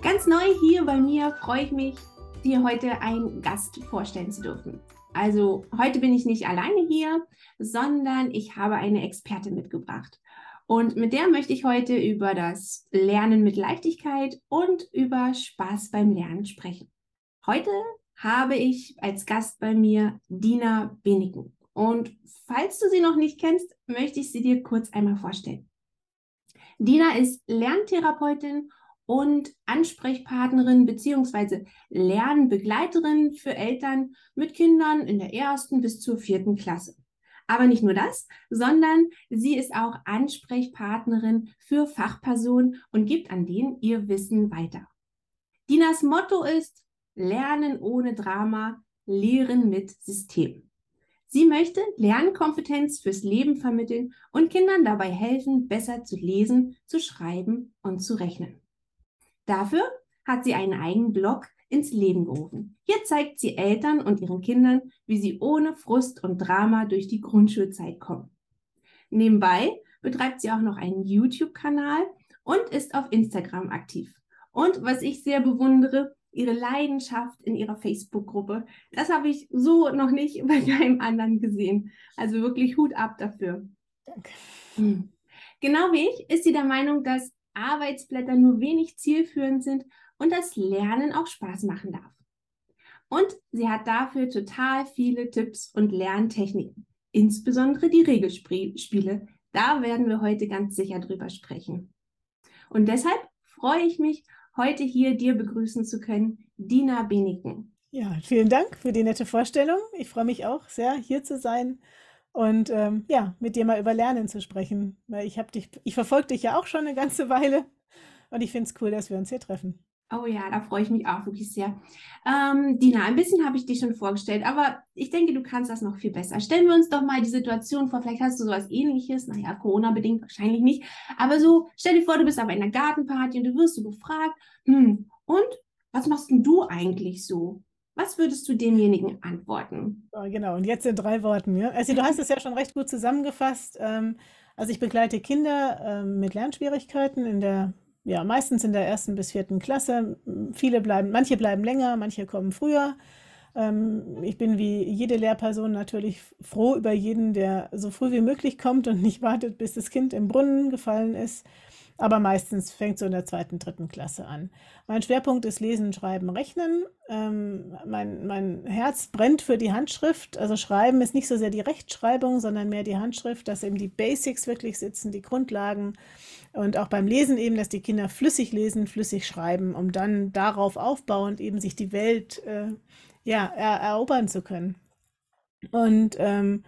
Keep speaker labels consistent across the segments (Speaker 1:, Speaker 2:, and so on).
Speaker 1: Ganz neu hier bei mir freue ich mich, dir heute einen Gast vorstellen zu dürfen. Also heute bin ich nicht alleine hier, sondern ich habe eine Expertin mitgebracht. Und mit der möchte ich heute über das Lernen mit Leichtigkeit und über Spaß beim Lernen sprechen. Heute habe ich als Gast bei mir Dina Beniken. Und falls du sie noch nicht kennst, möchte ich sie dir kurz einmal vorstellen. Dina ist Lerntherapeutin und Ansprechpartnerin bzw. Lernbegleiterin für Eltern mit Kindern in der ersten bis zur vierten Klasse. Aber nicht nur das, sondern sie ist auch Ansprechpartnerin für Fachpersonen und gibt an denen ihr Wissen weiter. Dinas Motto ist Lernen ohne Drama, Lehren mit System. Sie möchte Lernkompetenz fürs Leben vermitteln und Kindern dabei helfen, besser zu lesen, zu schreiben und zu rechnen. Dafür hat sie einen eigenen Blog ins Leben gerufen. Hier zeigt sie Eltern und ihren Kindern, wie sie ohne Frust und Drama durch die Grundschulzeit kommen. Nebenbei betreibt sie auch noch einen YouTube-Kanal und ist auf Instagram aktiv. Und was ich sehr bewundere, ihre Leidenschaft in ihrer Facebook-Gruppe. Das habe ich so noch nicht bei keinem anderen gesehen. Also wirklich Hut ab dafür.
Speaker 2: Danke.
Speaker 1: Hm. Genau wie ich ist sie der Meinung, dass Arbeitsblätter nur wenig zielführend sind und das Lernen auch Spaß machen darf. Und sie hat dafür total viele Tipps und Lerntechniken, insbesondere die Regelspiele. Da werden wir heute ganz sicher drüber sprechen. Und deshalb freue ich mich, heute hier dir begrüßen zu können, Dina Beniken.
Speaker 3: Ja, vielen Dank für die nette Vorstellung. Ich freue mich auch sehr, hier zu sein und ähm, ja, mit dir mal über Lernen zu sprechen. Weil ich habe dich, ich verfolge dich ja auch schon eine ganze Weile und ich finde es cool, dass wir uns hier treffen.
Speaker 1: Oh ja, da freue ich mich auch wirklich sehr. Ähm, Dina, ein bisschen habe ich dich schon vorgestellt, aber ich denke, du kannst das noch viel besser. Stellen wir uns doch mal die Situation vor, vielleicht hast du sowas ähnliches, naja, Corona-bedingt wahrscheinlich nicht, aber so, stell dir vor, du bist auf einer Gartenparty und du wirst so gefragt, hm, und was machst denn du eigentlich so? Was würdest du demjenigen antworten?
Speaker 3: Ja, genau, und jetzt in drei Worten. Ja? Also du hast es ja schon recht gut zusammengefasst. Ähm, also ich begleite Kinder ähm, mit Lernschwierigkeiten in der, ja, meistens in der ersten bis vierten Klasse. Viele bleiben, manche bleiben länger, manche kommen früher. Ähm, ich bin wie jede Lehrperson natürlich froh über jeden, der so früh wie möglich kommt und nicht wartet, bis das Kind im Brunnen gefallen ist aber meistens fängt so in der zweiten, dritten Klasse an. Mein Schwerpunkt ist Lesen, Schreiben, Rechnen. Ähm, mein, mein Herz brennt für die Handschrift. Also Schreiben ist nicht so sehr die Rechtschreibung, sondern mehr die Handschrift, dass eben die Basics wirklich sitzen, die Grundlagen. Und auch beim Lesen eben, dass die Kinder flüssig lesen, flüssig schreiben, um dann darauf aufbauend eben sich die Welt äh, ja, er erobern zu können. Und ähm,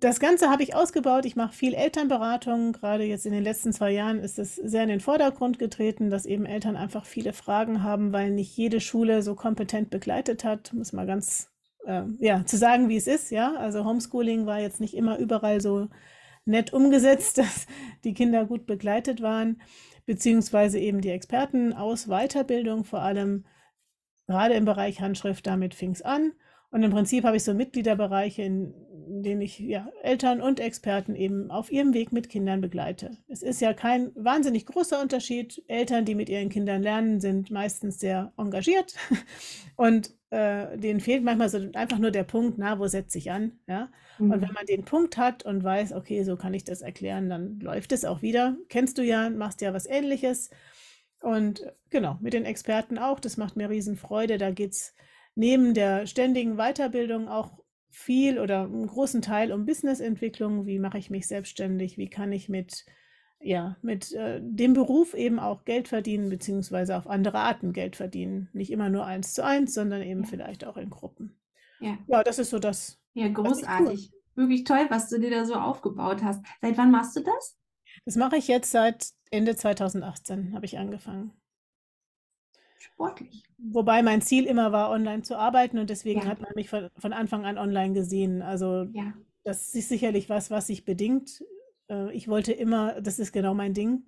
Speaker 3: das Ganze habe ich ausgebaut. Ich mache viel Elternberatung. Gerade jetzt in den letzten zwei Jahren ist es sehr in den Vordergrund getreten, dass eben Eltern einfach viele Fragen haben, weil nicht jede Schule so kompetent begleitet hat. Muss mal ganz äh, ja zu sagen, wie es ist. Ja, also Homeschooling war jetzt nicht immer überall so nett umgesetzt, dass die Kinder gut begleitet waren, beziehungsweise eben die Experten aus Weiterbildung vor allem gerade im Bereich Handschrift. Damit fing es an. Und im Prinzip habe ich so Mitgliederbereiche, in denen ich ja, Eltern und Experten eben auf ihrem Weg mit Kindern begleite. Es ist ja kein wahnsinnig großer Unterschied. Eltern, die mit ihren Kindern lernen, sind meistens sehr engagiert und äh, denen fehlt manchmal so einfach nur der Punkt, na, wo setze ich an? Ja? Mhm. Und wenn man den Punkt hat und weiß, okay, so kann ich das erklären, dann läuft es auch wieder. Kennst du ja, machst ja was ähnliches. Und genau, mit den Experten auch, das macht mir riesen Freude. Da geht es neben der ständigen Weiterbildung auch viel oder einen großen Teil um Businessentwicklung. Wie mache ich mich selbstständig? Wie kann ich mit, ja, mit äh, dem Beruf eben auch Geld verdienen, beziehungsweise auf andere Arten Geld verdienen? Nicht immer nur eins zu eins, sondern eben ja. vielleicht auch in Gruppen.
Speaker 1: Ja.
Speaker 3: ja, das ist so das.
Speaker 1: Ja, großartig. Wirklich toll, was du dir da so aufgebaut hast. Seit wann machst du das?
Speaker 3: Das mache ich jetzt seit Ende 2018, habe ich angefangen.
Speaker 1: Sportlich.
Speaker 3: Wobei mein Ziel immer war, online zu arbeiten und deswegen
Speaker 1: Ja.
Speaker 3: hat man mich von, von Anfang an online gesehen. Also
Speaker 1: Ja,
Speaker 3: das ist sicherlich was, was sich bedingt. Äh, Ich wollte immer, das ist genau mein Ding.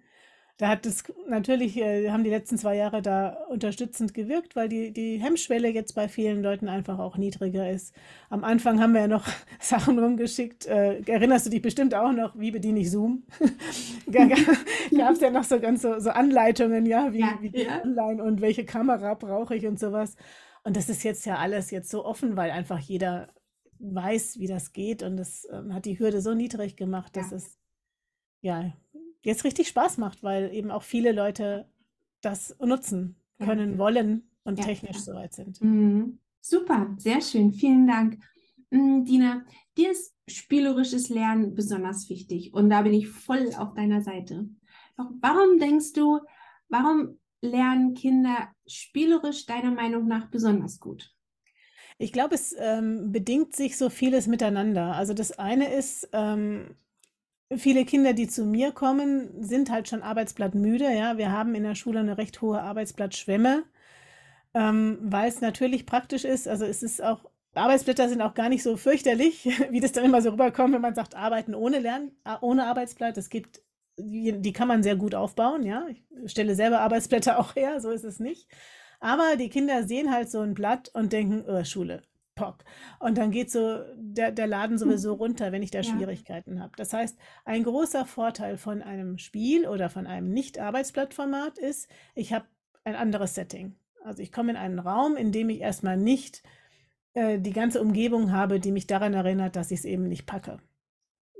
Speaker 3: Da hat es natürlich, äh, haben die letzten zwei Jahre da unterstützend gewirkt, weil die, die Hemmschwelle jetzt bei vielen Leuten einfach auch niedriger ist. Am Anfang haben wir ja noch Sachen rumgeschickt. Äh, erinnerst du dich bestimmt auch noch, wie bediene ich Zoom? Gab es ja noch so ganz so, so Anleitungen, ja, wie,
Speaker 1: Ja,
Speaker 3: wie
Speaker 1: ja.
Speaker 3: online und welche Kamera brauche ich und sowas. Und das ist jetzt ja alles jetzt so offen, weil einfach jeder weiß, wie das geht und das ähm, hat die Hürde so niedrig gemacht, dass
Speaker 1: Ja.
Speaker 3: es ja jetzt richtig Spaß macht, weil eben auch viele Leute das nutzen
Speaker 1: Ja.
Speaker 3: können, wollen und
Speaker 1: Ja,
Speaker 3: technisch
Speaker 1: ja.
Speaker 3: soweit sind.
Speaker 1: Mhm. Super, sehr schön, vielen Dank. Mm, Dina, dir ist spielerisches Lernen besonders wichtig und da bin ich voll auf deiner Seite. Doch warum denkst du, warum lernen Kinder spielerisch deiner Meinung nach besonders gut?
Speaker 3: Ich glaube, es ähm, bedingt sich so vieles miteinander. Also das eine ist, ähm, viele Kinder, die zu mir kommen, sind halt schon arbeitsblattmüde. Ja, wir haben in der Schule eine recht hohe Arbeitsblattschwemme, ähm, weil es natürlich praktisch ist. Also es ist auch, Arbeitsblätter sind auch gar nicht so fürchterlich, wie das dann immer so rüberkommt, wenn man sagt, arbeiten ohne Lernen, äh, ohne Arbeitsblatt. Es gibt, die, die kann man sehr gut aufbauen. Ja, ich stelle selber Arbeitsblätter auch her, so ist es nicht. Aber die Kinder sehen halt so ein Blatt und denken, oh, Schule, Pock. Und dann geht so der, der Laden sowieso runter, wenn ich da
Speaker 1: Ja.
Speaker 3: Schwierigkeiten habe. Das heißt, ein großer Vorteil von einem Spiel oder von einem Nicht-Arbeitsblattformat ist, ich habe ein anderes Setting. Also ich komme in einen Raum, in dem ich erstmal nicht äh, die ganze Umgebung habe, die mich daran erinnert, dass ich es eben nicht packe.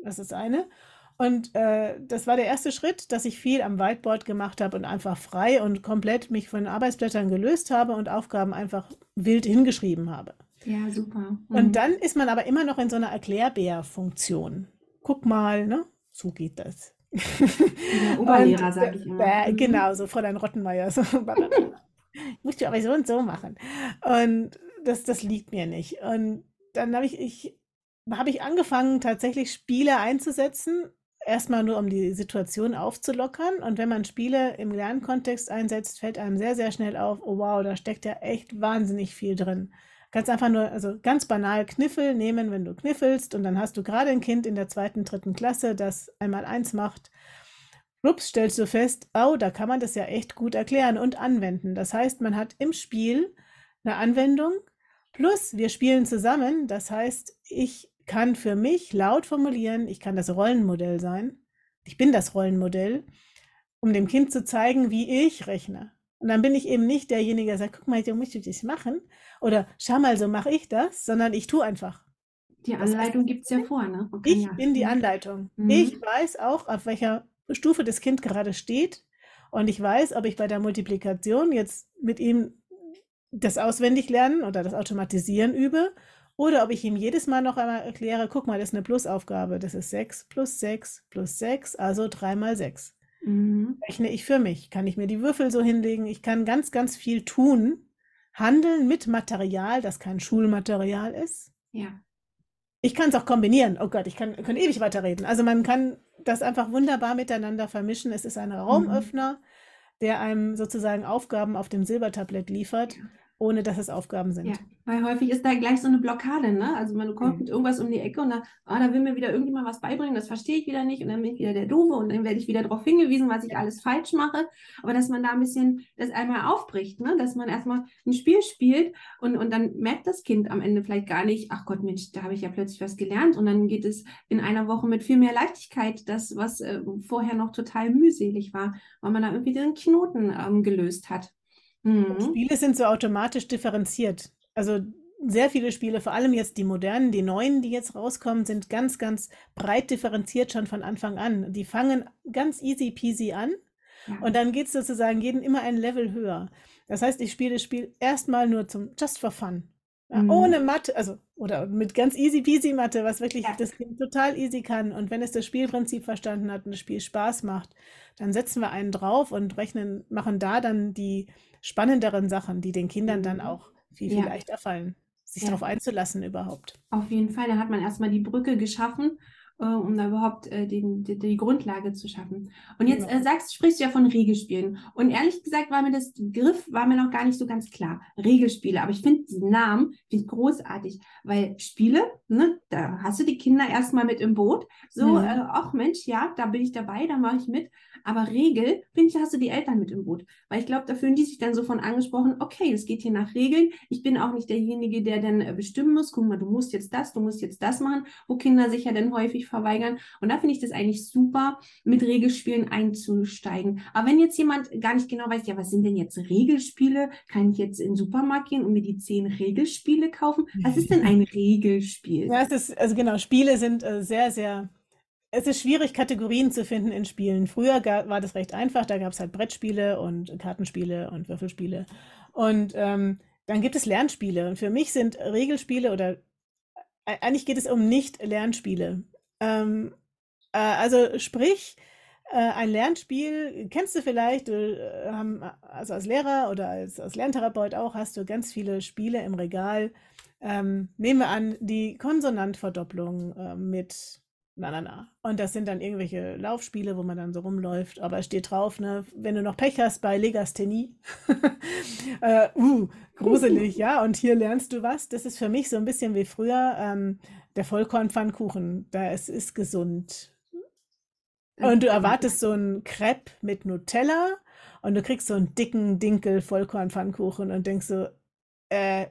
Speaker 3: Das ist eine. Und äh, das war der erste Schritt, dass ich viel am Whiteboard gemacht habe und einfach frei und komplett mich von Arbeitsblättern gelöst habe und Aufgaben einfach wild hingeschrieben habe.
Speaker 1: Ja, super.
Speaker 3: Und
Speaker 1: Mhm.
Speaker 3: dann ist man aber immer noch in so einer Erklärbär-Funktion. Guck mal, ne? So geht das.
Speaker 1: Der Oberlehrer,
Speaker 3: Und,
Speaker 1: sage ich immer.
Speaker 3: Äh, genau, so Fräulein Rottenmeier. So, musst du aber so und so machen. Und das, das liegt mir nicht. Und dann habe ich, ich, habe ich angefangen, tatsächlich Spiele einzusetzen. Erstmal nur, um die Situation aufzulockern. Und wenn man Spiele im Lernkontext einsetzt, fällt einem sehr, sehr schnell auf, oh wow, da steckt ja echt wahnsinnig viel drin. Ganz einfach nur, also ganz banal Kniffel nehmen, wenn du kniffelst und dann hast du gerade ein Kind in der zweiten, dritten Klasse, das einmal eins macht. Rups, stellst du fest, oh, da kann man das ja echt gut erklären und anwenden. Das heißt, man hat im Spiel eine Anwendung, plus wir spielen zusammen. Das heißt, ich kann für mich laut formulieren, ich kann das Rollenmodell sein. Ich bin das Rollenmodell, um dem Kind zu zeigen, wie ich rechne. Und dann bin ich eben nicht derjenige, der sagt, guck mal, so musst du das machen. Oder schau mal, so mache ich das, sondern ich tue einfach.
Speaker 1: Die Anleitung gibt es ja vor, ne? Kann
Speaker 3: Ich
Speaker 1: ja.
Speaker 3: bin die. Anleitung.
Speaker 1: Mhm.
Speaker 3: Ich weiß auch, auf welcher Stufe das Kind gerade steht. Und ich weiß, ob ich bei der Multiplikation jetzt mit ihm das auswendig lernen oder das Automatisieren übe. Oder ob ich ihm jedes Mal noch einmal erkläre, guck mal, das ist eine Plusaufgabe. Das ist 6 plus 6 plus 6, also 3 mal 6.
Speaker 1: Mhm.
Speaker 3: Rechne ich für mich. Kann ich mir die Würfel so hinlegen? Ich kann ganz, ganz viel tun. Handeln mit Material, das kein Schulmaterial ist.
Speaker 1: Ja.
Speaker 3: Ich kann es auch kombinieren. Oh Gott, ich kann, kann ewig weiterreden. Also man kann das einfach wunderbar miteinander vermischen. Es ist ein Raumöffner, der einem sozusagen Aufgaben auf dem Silbertablett liefert,
Speaker 1: Ja.
Speaker 3: Ohne dass es Aufgaben sind.
Speaker 1: Ja, weil häufig ist da gleich so eine Blockade, ne? Also man kommt
Speaker 3: Mhm.
Speaker 1: mit irgendwas um die Ecke und dann, ah, da will mir wieder irgendjemand was beibringen, das verstehe ich wieder nicht und dann bin ich wieder der Doofe und dann werde ich wieder darauf hingewiesen, was ich alles falsch mache. Aber dass man da ein bisschen das einmal aufbricht, ne? Dass man erstmal ein Spiel spielt und, und dann merkt das Kind am Ende vielleicht gar nicht, ach Gott, Mensch, da habe ich ja plötzlich was gelernt und dann geht es in einer Woche mit viel mehr Leichtigkeit, das, was äh, vorher noch total mühselig war, weil man da irgendwie den Knoten ähm, gelöst hat. Mhm.
Speaker 3: Spiele sind so automatisch differenziert. Also sehr viele Spiele, vor allem jetzt die modernen, die neuen, die jetzt rauskommen, sind ganz, ganz breit differenziert schon von Anfang an. Die fangen ganz easy peasy an
Speaker 1: Ja.
Speaker 3: und dann geht es sozusagen jeden immer ein Level höher. Das heißt, ich spiele das Spiel erstmal nur zum just for fun. Ja,
Speaker 1: Mhm.
Speaker 3: Ohne Mathe, also oder mit ganz easy peasy Mathe, was wirklich
Speaker 1: Ja.
Speaker 3: das Kind total easy kann. Und wenn es das Spielprinzip verstanden hat und das Spiel Spaß macht, dann setzen wir einen drauf und rechnen, machen da dann die spannenderen Sachen, die den Kindern dann
Speaker 1: Mhm.
Speaker 3: auch viel, viel
Speaker 1: Ja.
Speaker 3: leichter fallen, sich darauf einzulassen überhaupt.
Speaker 1: Auf jeden Fall, da hat man erstmal die Brücke geschaffen äh, um da überhaupt äh, den, die, die, Grundlage zu schaffen. Und jetzt äh, sagst, sprichst du ja von Regelspielen. Und ehrlich gesagt war mir das Begriff war mir noch gar nicht so ganz klar. Regelspiele. Aber ich finde diesen Namen finde großartig, weil Spiele, ne, da hast du die Kinder erstmal mit im Boot. So, mhm. äh, ach Mensch, ja, da bin ich dabei, da mache ich mit. Aber Regel, finde ich, hast du die Eltern mit im Boot. Weil ich glaube, da fühlen die sich dann so von angesprochen, okay, es geht hier nach Regeln. Ich bin auch nicht derjenige, der dann äh, bestimmen muss, guck mal, du musst jetzt das, du musst jetzt das machen, wo Kinder sich ja dann häufig verweigern. Und da finde ich das eigentlich super, mit Regelspielen einzusteigen. Aber wenn jetzt jemand gar nicht genau weiß, ja, was sind denn jetzt Regelspiele? Kann ich jetzt in den Supermarkt gehen und mir die zehn Regelspiele kaufen? Was ist denn ein Regelspiel?
Speaker 3: Ja, es ist, also genau, Spiele sind äh, sehr, sehr es ist schwierig, Kategorien zu finden in Spielen. Früher war das recht einfach, da gab es halt Brettspiele und Kartenspiele und Würfelspiele. Und ähm, dann gibt es Lernspiele. Und für mich sind Regelspiele oder äh, eigentlich geht es um Nicht-Lernspiele. Ähm, äh, also sprich, äh, ein Lernspiel kennst du vielleicht, äh, haben, also als Lehrer oder als, als Lerntherapeut auch, hast du ganz viele Spiele im Regal. Ähm, nehmen wir an, die Konsonantverdopplung äh, mit na, na, na. Und das sind dann irgendwelche Laufspiele, wo man dann so rumläuft. Aber es steht drauf, ne, wenn du noch Pech hast bei Legasthenie. äh, uh, gruselig, ja. Und hier lernst du was. Das ist für mich so ein bisschen wie früher ähm, der Vollkornpfannkuchen. Da es ist gesund. Und du erwartest so ein Crepe mit Nutella und du kriegst so einen dicken Dinkel Vollkornpfannkuchen und denkst so, äh,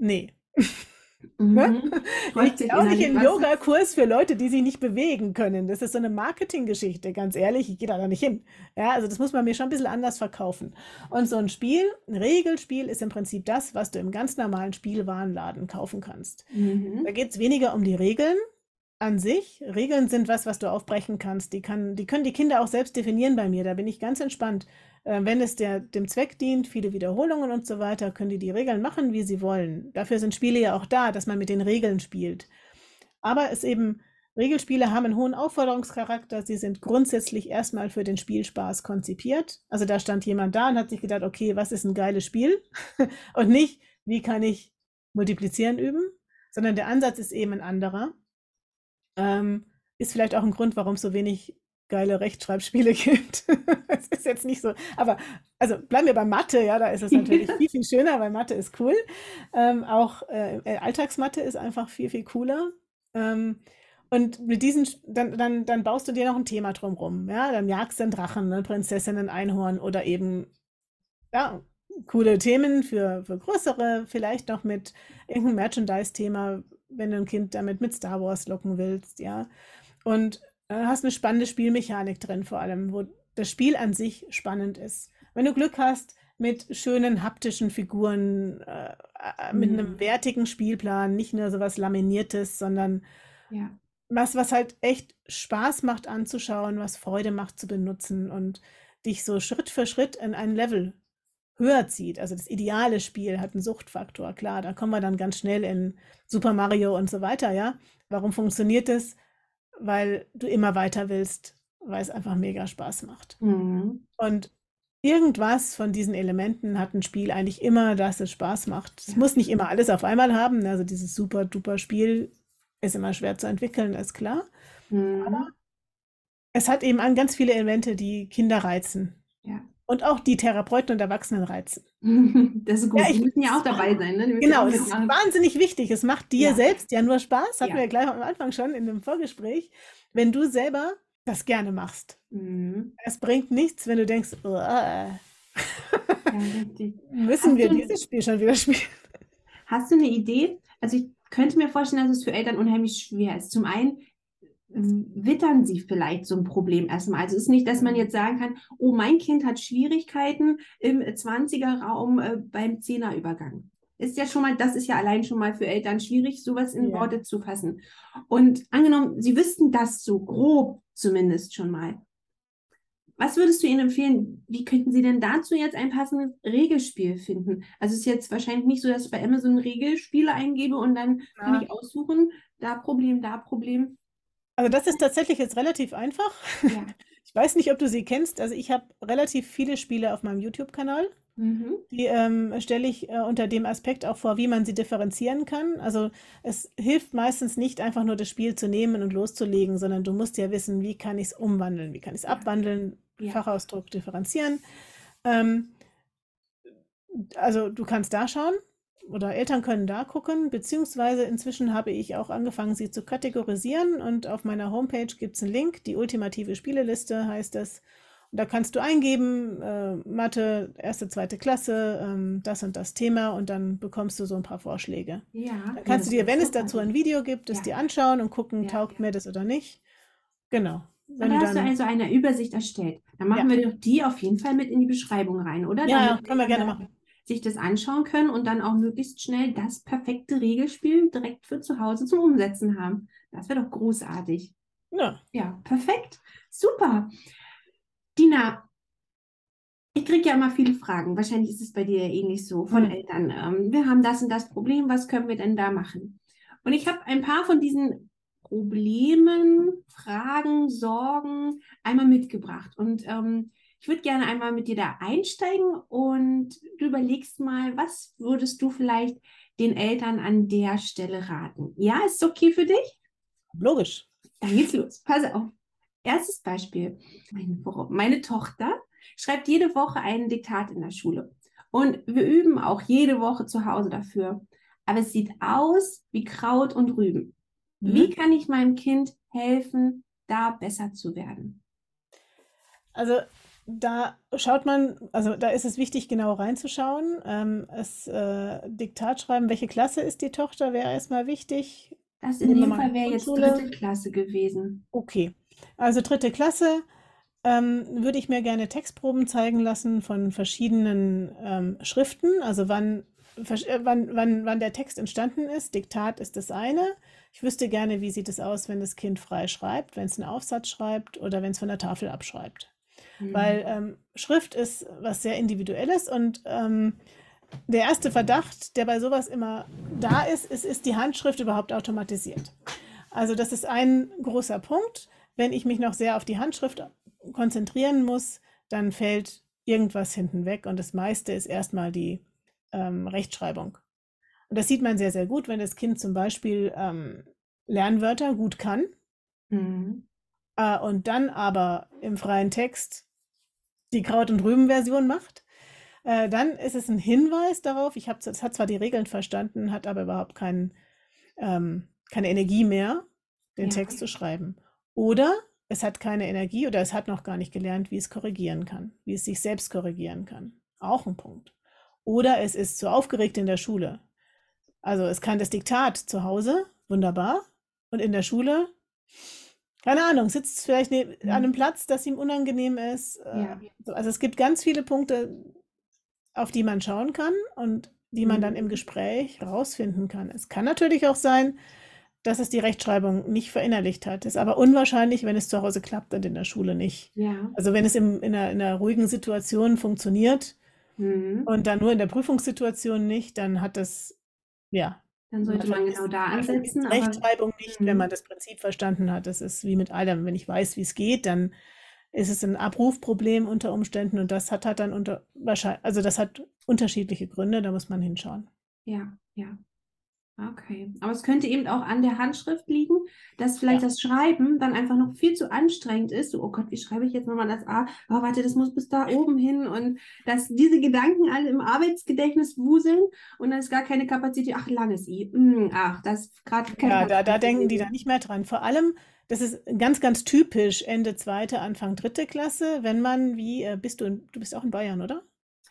Speaker 3: nee. Ne? Mhm. Ich auch nicht in Yoga-Kurs für Leute, die sich nicht bewegen können. Das ist so eine Marketinggeschichte, ganz ehrlich. Ich gehe da nicht hin. Ja, also das muss man mir schon ein bisschen anders verkaufen. Und so ein Spiel, ein Regelspiel, ist im Prinzip das, was du im ganz normalen Spielwarenladen kaufen kannst. Mhm. Da geht es weniger um die Regeln, an sich, Regeln sind was, was du aufbrechen kannst. Die, kann, die können die Kinder auch selbst definieren bei mir. Da bin ich ganz entspannt. Äh, wenn es der, dem Zweck dient, viele Wiederholungen und so weiter, können die die Regeln machen, wie sie wollen. Dafür sind Spiele ja auch da, dass man mit den Regeln spielt. Aber es eben, Regelspiele haben einen hohen Aufforderungscharakter. Sie sind grundsätzlich erstmal für den Spielspaß konzipiert. Also da stand jemand da und hat sich gedacht, okay, was ist ein geiles Spiel? und nicht, wie kann ich multiplizieren üben? Sondern der Ansatz ist eben ein anderer. Ähm, ist vielleicht auch ein Grund, warum es so wenig geile Rechtschreibspiele gibt. Es ist jetzt nicht so, aber also bleiben wir bei Mathe, ja, da ist es natürlich viel, viel schöner, weil Mathe ist cool. Ähm, auch äh, äh, Alltagsmathe ist einfach viel, viel cooler. Ähm, und mit diesen, dann, dann, dann baust du dir noch ein Thema drumrum, ja, dann jagst du einen Drachen, eine Prinzessin, ein Einhorn oder eben, ja, coole Themen für, für größere, vielleicht noch mit irgendeinem Merchandise-Thema, wenn du ein Kind damit mit Star Wars locken willst, ja. Und hast eine spannende Spielmechanik drin, vor allem, wo das Spiel an sich spannend ist. Wenn du Glück hast mit schönen haptischen Figuren, äh, äh mit mhm. einem wertigen Spielplan, nicht nur so was Laminiertes, sondern ja. was, was halt echt Spaß macht anzuschauen, was Freude macht zu benutzen und dich so Schritt für Schritt in ein Level höher zieht. Also das ideale Spiel hat einen Suchtfaktor, klar, da kommen wir dann ganz schnell in Super Mario und so weiter, ja. Warum funktioniert das? Weil du immer weiter willst, weil es einfach mega Spaß macht. Mhm. Und irgendwas von diesen Elementen hat ein Spiel eigentlich immer, dass es Spaß macht. Es muss nicht immer alles auf einmal haben. Also dieses super duper Spiel ist immer schwer zu entwickeln, ist klar. Mhm. Aber es hat eben an ganz viele Elemente, die Kinder reizen. Ja und auch die Therapeuten und Erwachsenen reizen.
Speaker 1: Das ist gut. Ja, ich, die müssen ja auch dabei sein. Ne?
Speaker 3: Genau, es ist wahnsinnig wichtig. Es macht dir ja. selbst ja nur Spaß, hatten ja. wir gleich am Anfang schon in dem Vorgespräch, wenn du selber das gerne machst. Mhm. Es bringt nichts, wenn du denkst, oh, ja, müssen wir dieses Spiel schon wieder spielen.
Speaker 1: Hast du eine Idee? Also ich könnte mir vorstellen, dass es für Eltern unheimlich schwer ist. Zum einen wittern sie vielleicht so ein Problem erstmal. Also es ist nicht, dass man jetzt sagen kann, oh, mein Kind hat Schwierigkeiten im 20er-Raum äh, beim 10er-Übergang. Ist ja schon mal, das ist ja allein schon mal für Eltern schwierig, sowas in ja. Worte zu fassen. Und angenommen, sie wüssten das so grob zumindest schon mal. Was würdest du ihnen empfehlen? Wie könnten sie denn dazu jetzt ein passendes Regelspiel finden? Also es ist jetzt wahrscheinlich nicht so, dass ich bei Amazon Regelspiele eingebe und dann ja. kann ich aussuchen, da Problem, da Problem.
Speaker 3: Also das ist tatsächlich jetzt relativ einfach. Ja. Ich weiß nicht, ob du sie kennst. Also ich habe relativ viele Spiele auf meinem YouTube-Kanal.
Speaker 1: Mhm.
Speaker 3: Die ähm, stelle ich äh, unter dem Aspekt auch vor, wie man sie differenzieren kann. Also es hilft meistens nicht einfach nur das Spiel zu nehmen und loszulegen, sondern du musst ja wissen, wie kann ich es umwandeln, wie kann ich es
Speaker 1: Ja.
Speaker 3: abwandeln,
Speaker 1: Ja.
Speaker 3: Fachausdruck differenzieren. Ähm, also du kannst da schauen oder Eltern können da gucken, beziehungsweise inzwischen habe ich auch angefangen, sie zu kategorisieren und auf meiner Homepage gibt es einen Link, die ultimative Spieleliste heißt das. Und da kannst du eingeben, äh, Mathe, erste, zweite Klasse, ähm, das und das Thema und dann bekommst du so ein paar Vorschläge.
Speaker 1: Ja.
Speaker 3: Dann
Speaker 1: Ja,
Speaker 3: kannst
Speaker 1: das
Speaker 3: du dir, wenn es dazu ein Video gibt, es
Speaker 1: Ja.
Speaker 3: dir anschauen und gucken,
Speaker 1: Ja,
Speaker 3: taugt
Speaker 1: ja.
Speaker 3: mir das oder nicht. Genau. Wenn
Speaker 1: da
Speaker 3: du
Speaker 1: hast du
Speaker 3: dann,
Speaker 1: also eine Übersicht erstellt. Dann machen
Speaker 3: Ja.
Speaker 1: wir doch die auf jeden Fall mit in die Beschreibung rein, oder?
Speaker 3: ja, ja,
Speaker 1: Damit
Speaker 3: können wir gerne machen.
Speaker 1: Sich das anschauen können und dann auch möglichst schnell das perfekte Regelspiel direkt für zu Hause zum Umsetzen haben. Das wäre doch großartig.
Speaker 3: Ja.
Speaker 1: Ja, perfekt. Super. Dina, ich kriege ja immer viele Fragen. Wahrscheinlich ist es bei dir ja ähnlich so von
Speaker 3: Hm.
Speaker 1: Eltern. Ähm, wir haben das und das Problem, was können wir denn da machen? Und ich habe ein paar von diesen Problemen, Fragen, Sorgen einmal mitgebracht. Und ähm, ich würde gerne einmal mit dir da einsteigen und du überlegst mal, was würdest du vielleicht den Eltern an der Stelle raten? Ja, ist es okay für dich?
Speaker 3: Logisch.
Speaker 1: Dann geht's los. Pass auf. Erstes Beispiel. Meine, meine Tochter schreibt jede Woche ein Diktat in der Schule. Und wir üben auch jede Woche zu Hause dafür. Aber es sieht aus wie Kraut und Rüben. Wie
Speaker 3: Mhm.
Speaker 1: kann ich meinem Kind helfen, da besser zu werden?
Speaker 3: Also da schaut man, also da ist es wichtig, genau reinzuschauen. Ähm, es äh, Diktat schreiben, welche Klasse ist die Tochter, wäre erstmal wichtig.
Speaker 1: Das in
Speaker 3: Nehmen wir
Speaker 1: dem Fall wäre jetzt dritte Klasse gewesen.
Speaker 3: Okay, also dritte Klasse ähm, würde ich mir gerne Textproben zeigen lassen von verschiedenen ähm, Schriften, also wann, äh, wann, wann, wann der Text entstanden ist. Diktat ist das eine. Ich wüsste gerne, wie sieht es aus, wenn das Kind frei schreibt, wenn es einen Aufsatz schreibt oder wenn es von der Tafel abschreibt.
Speaker 1: Hm.
Speaker 3: Weil ähm, Schrift ist was sehr Individuelles und ähm, der erste Verdacht, der bei sowas immer da ist, ist, ist die Handschrift überhaupt automatisiert? Also das ist ein großer Punkt. Wenn ich mich noch sehr auf die Handschrift konzentrieren muss, dann fällt irgendwas hinten weg und das meiste ist erstmal die ähm, Rechtschreibung. Und das sieht man sehr, sehr gut, wenn das Kind zum Beispiel ähm, Lernwörter gut kann
Speaker 1: Hm.
Speaker 3: äh, und dann aber im freien Text die Kraut- und Rüben-Version macht, äh, dann ist es ein Hinweis darauf, ich habe es hat zwar die Regeln verstanden, hat aber überhaupt keinen, ähm, keine Energie mehr, den
Speaker 1: Ja.
Speaker 3: Text zu schreiben. Oder es hat keine Energie oder es hat noch gar nicht gelernt, wie es korrigieren kann, wie es sich selbst korrigieren kann. Auch ein Punkt. Oder es ist zu aufgeregt in der Schule. Also es kann das Diktat zu Hause, wunderbar, und in der Schule, keine Ahnung, sitzt vielleicht neben,
Speaker 1: Mhm.
Speaker 3: an einem Platz, das ihm unangenehm ist. äh,
Speaker 1: Ja.
Speaker 3: so. Also es gibt ganz viele Punkte, auf die man schauen kann und die man dann
Speaker 1: Mhm.
Speaker 3: im Gespräch rausfinden kann. Es kann natürlich auch sein, dass es die Rechtschreibung nicht verinnerlicht hat. Ist aber unwahrscheinlich, wenn es zu Hause klappt und in der Schule nicht.
Speaker 1: Ja.
Speaker 3: Also wenn es im, in einer, in einer ruhigen Situation funktioniert
Speaker 1: Hm.
Speaker 3: und dann nur in der Prüfungssituation nicht, dann hat das, ja,
Speaker 1: Dann sollte man
Speaker 3: wahrscheinlich
Speaker 1: genau da
Speaker 3: wahrscheinlich
Speaker 1: ansetzen.
Speaker 3: Rechtschreibung nicht, wenn
Speaker 1: Mhm.
Speaker 3: man das Prinzip verstanden hat. Das ist wie mit allem. Wenn ich weiß, wie es geht, dann ist es ein Abrufproblem unter Umständen und das hat halt dann unter wahrscheinlich, also das hat unterschiedliche Gründe, da muss man hinschauen.
Speaker 1: Ja, ja. Okay. Aber es könnte eben auch an der Handschrift liegen, dass vielleicht
Speaker 3: Ja.
Speaker 1: das Schreiben dann einfach noch viel zu anstrengend ist. So, oh Gott, wie schreibe ich jetzt nochmal das A? Oh, warte, das muss bis da oben hin. Und dass diese Gedanken alle im Arbeitsgedächtnis wuseln und dann ist gar keine Kapazität. Ach, langes I. Hm, ach, das gerade
Speaker 3: Ja, da, da denken die dann nicht mehr dran. Vor allem, das ist ganz, ganz typisch Ende zweite, Anfang dritte Klasse, wenn man wie, äh, bist du, in, du bist auch in Bayern, oder?